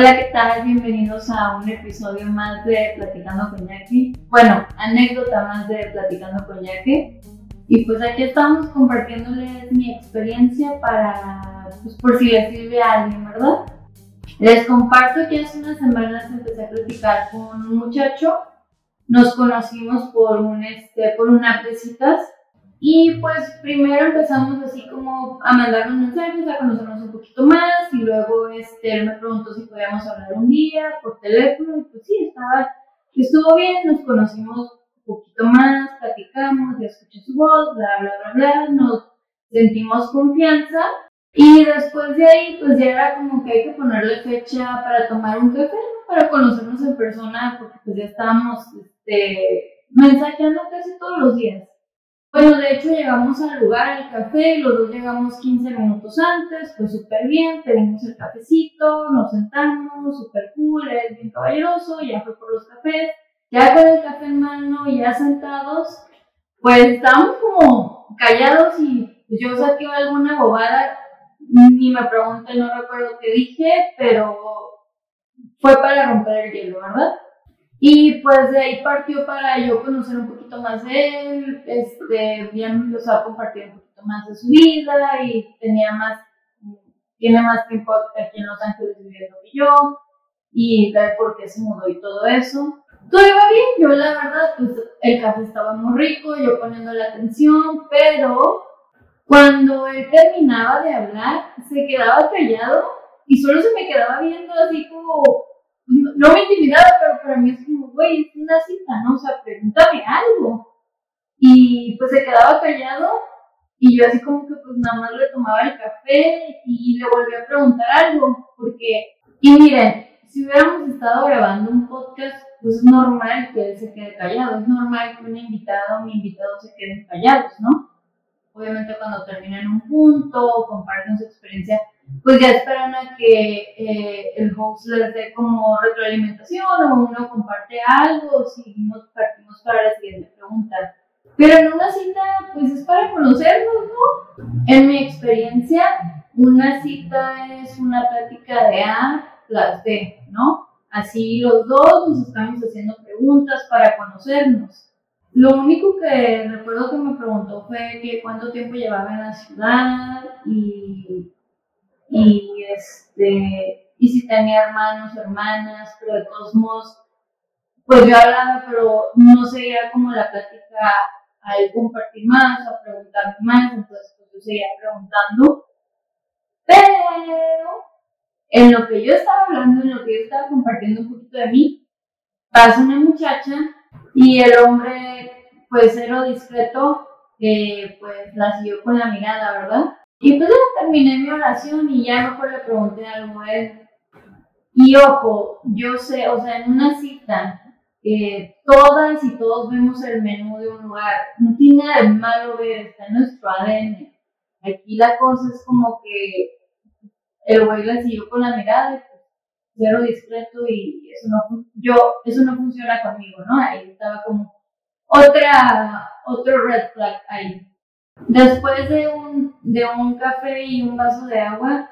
Hola, ¿qué tal? Bienvenidos a un episodio más de Platicando con Jackie. Bueno, anécdota más de Platicando Jackie. Y pues aquí estamos compartiéndoles mi experiencia para, pues por si les sirve a alguien, ¿verdad? Les comparto que hace unas semanas empecé a platicar con un muchacho. Nos conocimos por un, este, por una app de citas y pues primero empezamos así como a mandarnos mensajes, a conocernos un poquito más y luego este, él me preguntó si podíamos hablar un día por teléfono y pues sí, estaba, estuvo bien, nos conocimos un poquito más, platicamos, ya escuché su voz, bla, bla, bla, bla, nos sentimos confianza y después de ahí pues ya era como que hay que ponerle fecha para tomar un café, para conocernos en persona porque pues ya estábamos este, mensajeando casi todos los días. Bueno, de hecho llegamos al lugar, al café, los dos llegamos 15 minutos antes, pues súper bien, pedimos el cafecito, nos sentamos, súper cool, él bien caballeroso, ya fue por los cafés, ya con el café en mano, ya sentados, pues estábamos como callados y yo saqué alguna bobada, ni me pregunté, no recuerdo qué dije, pero fue para romper el hielo, ¿verdad? Y pues de ahí partió para yo conocer un poquito más de él, este, ya empezó a compartir un poquito más de su vida y tenía más, tiene más tiempo aquí en Los Ángeles viviendo que yo y ver por qué se mudó y todo eso. Todo iba bien, yo la verdad, pues el café estaba muy rico, yo poniendo la atención, pero cuando él terminaba de hablar, se quedaba callado y solo se me quedaba viendo así como no, me intimidaba, pero para mí es como, güey, es una cita, ¿no? O sea, pregúntame algo. Y pues se quedaba callado y yo así como que pues nada más le tomaba el café y le volví a preguntar algo, porque, y miren, si hubiéramos estado grabando un podcast, pues es normal que él se quede callado, es normal que un invitado o mi invitado se queden callados, ¿no? Obviamente cuando terminan un punto comparten su experiencia, pues ya esperan a que eh, el host les dé como retroalimentación o uno comparte algo o seguimos, partimos para la siguiente pregunta. Pero en una cita, pues es para conocernos, ¿no? En mi experiencia, una cita es una plática de A plus B, ¿no? Así los dos nos estamos haciendo preguntas para conocernos. Lo único que recuerdo que me preguntó fue que cuánto tiempo llevaba en la ciudad y y este y si tenía hermanos hermanas, pero de todos modos, pues yo hablaba, pero no seguía como la plática a él compartir más, a preguntar más, entonces pues yo seguía preguntando, pero en lo que yo estaba hablando, en lo que yo estaba compartiendo un poquito de mí, pasa una muchacha y el hombre, pues era discreto, eh, pues la siguió con la mirada, ¿verdad? Y ya terminé mi oración y ya mejor le pregunté algo a él. Y ojo, yo sé, o sea, en una cita, eh, todas y todos vemos el menú de un lugar. No tiene nada de malo ver, está en nuestro ADN. Aquí la cosa es como que el güey la siguió con la mirada, pues, cero discreto y eso no, yo, eso no funciona conmigo, ¿no? Ahí estaba como otra, otro red flag ahí. Después de un, de un café y un vaso de agua,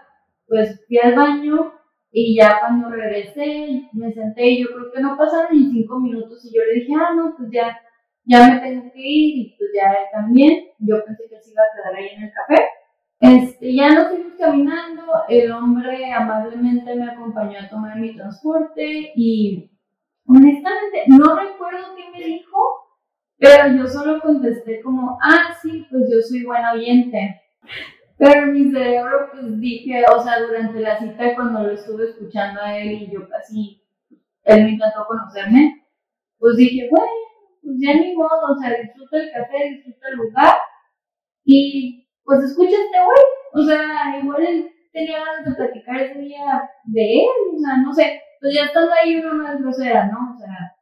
pues fui al baño y ya cuando regresé me senté y yo creo que no pasaron ni cinco minutos y yo le dije, ah, no, pues ya, ya me tengo que ir y pues ya él también. Yo pensé que se iba a quedar ahí en el café. Este, ya nos fuimos caminando, el hombre amablemente me acompañó a tomar mi transporte y honestamente no recuerdo qué me dijo, pero yo solo contesté como, ah, sí, pues yo soy buena oyente. Pero mi cerebro, pues dije, o sea, durante la cita, cuando lo estuve escuchando a él y yo casi, él me intentó conocerme, pues dije, bueno, pues ya ni modo, o sea, disfruta el café, disfruta el lugar y pues escucha este güey. O sea, igual él tenía ganas de platicar ese día de él, o sea, no sé, pues ya estando ahí uno no es grosera, ¿no? O sea,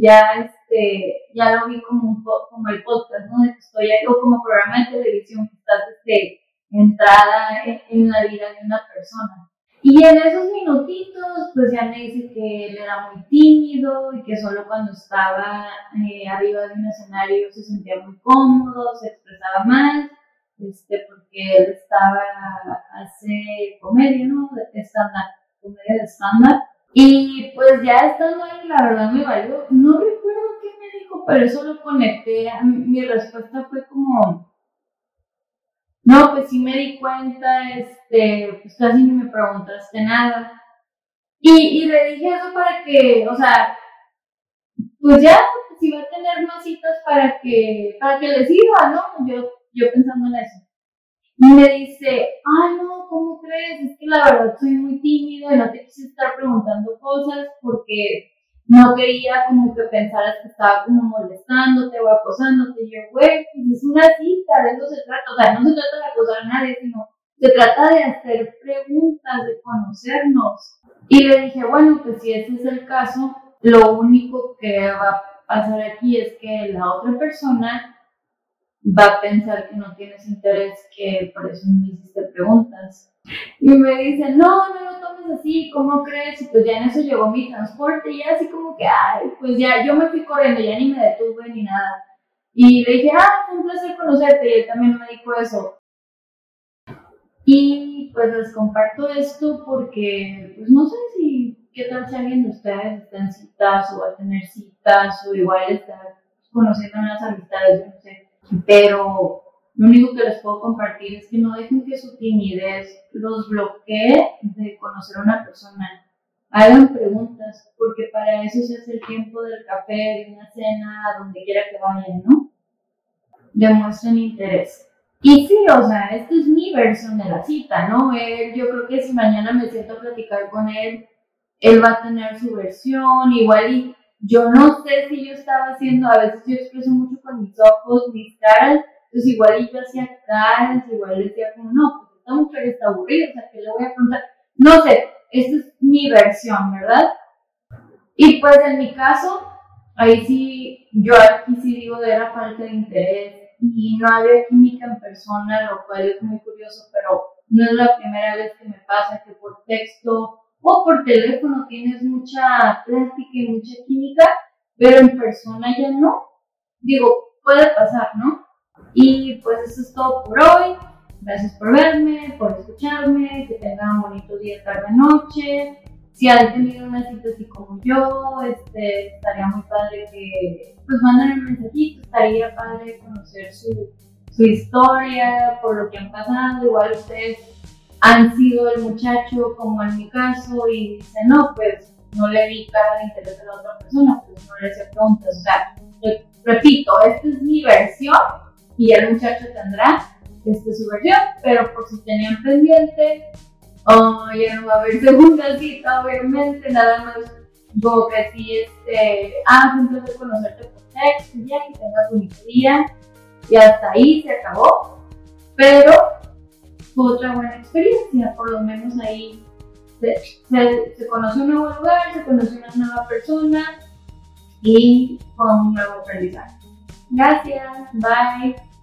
ya este, ya lo vi como un como el podcast, ¿no? estoy ahí, o como programa de televisión estás este, entrada en, la vida de una persona. Y en esos minutitos, pues ya me dice que él era muy tímido y que solo cuando estaba eh, arriba de un escenario se sentía muy cómodo, se expresaba más, este, porque él estaba a hacer comedia, ¿no? De stand comedia de estándar. Y pues ya estando ahí, la verdad me valió. No recuerdo qué me dijo, pero eso lo conecté. Mi respuesta fue como, no, pues sí me di cuenta, este, pues casi ni me preguntaste nada. Y, y le dije eso para que, o sea, pues ya, si va a tener más citas para que, para que le sirva, ¿no? Yo, yo pensando en eso. Y me dice, ay no, ¿cómo crees? Es que la verdad soy muy tímido y no te quise estar preguntando cosas porque no quería como que pensaras que estaba como molestándote o acosándote. Y yo, güey, pues es una cita, de eso se trata. O sea, no se trata de acosar a nadie, sino se trata de hacer preguntas, de conocernos. Y le dije, bueno, pues si ese es el caso, lo único que va a pasar aquí es que la otra persona va a pensar que no tienes interés, que por eso no hiciste preguntas. Y me dice, no, no lo tomes así, ¿cómo crees? Y pues ya en eso llegó mi transporte y así como que, ay, pues ya yo me fui corriendo, ya ni me detuve ni nada. Y le dije, ah, fue un placer conocerte y él también me dijo eso. Y pues les comparto esto porque, pues no sé si, qué tal si alguien de ustedes está en citas o va a tener citas o igual está conociendo unas amistades, no sé pero lo único que les puedo compartir es que no dejen que su timidez los bloquee de conocer a una persona. Hagan preguntas, porque para eso se hace el tiempo del café, de una cena, donde quiera que vayan, ¿no? Demuestren interés. Y sí, o sea, esta es mi versión de la cita, ¿no? Él, yo creo que si mañana me siento a platicar con él, él va a tener su versión, igual y yo no sé si yo estaba haciendo, a veces yo expreso mucho con mis ojos, mis caras, entonces igual yo hacía caras, igual decía como, no, pues esta mujer está aburrida, o sea, ¿qué le voy a preguntar? No sé, esta es mi versión, ¿verdad? Y pues en mi caso, ahí sí, yo aquí sí digo de la falta de interés y no había química en persona, lo cual es muy curioso, pero no es la primera vez que me pasa que por texto o por teléfono tienes mucha plática y mucha química, pero en persona ya no. Digo, puede pasar, ¿no? Y pues eso es todo por hoy. Gracias por verme, por escucharme, que tengan un bonito día, tarde, noche. Si han tenido una cita así como yo, este, estaría muy padre que pues manden un mensajito, estaría padre conocer su, su historia, por lo que han pasado, igual ustedes han sido el muchacho, como en mi caso, y dice, no, pues no le vi cara de interés a la otra persona, pues no le hice preguntas. O sea, repito, esta es mi versión y el muchacho tendrá este, su versión, pero por si tenían pendiente, oh, ya no va a haber segunda cita, obviamente, nada más como que sí, este, ah, un placer conocerte por texto, ya que tengas día, y hasta ahí se acabó, pero fue otra buena experiencia, por lo menos ahí se, se, conoce un nuevo lugar, se conoce una nueva persona y con un nuevo aprendizaje. Gracias, bye.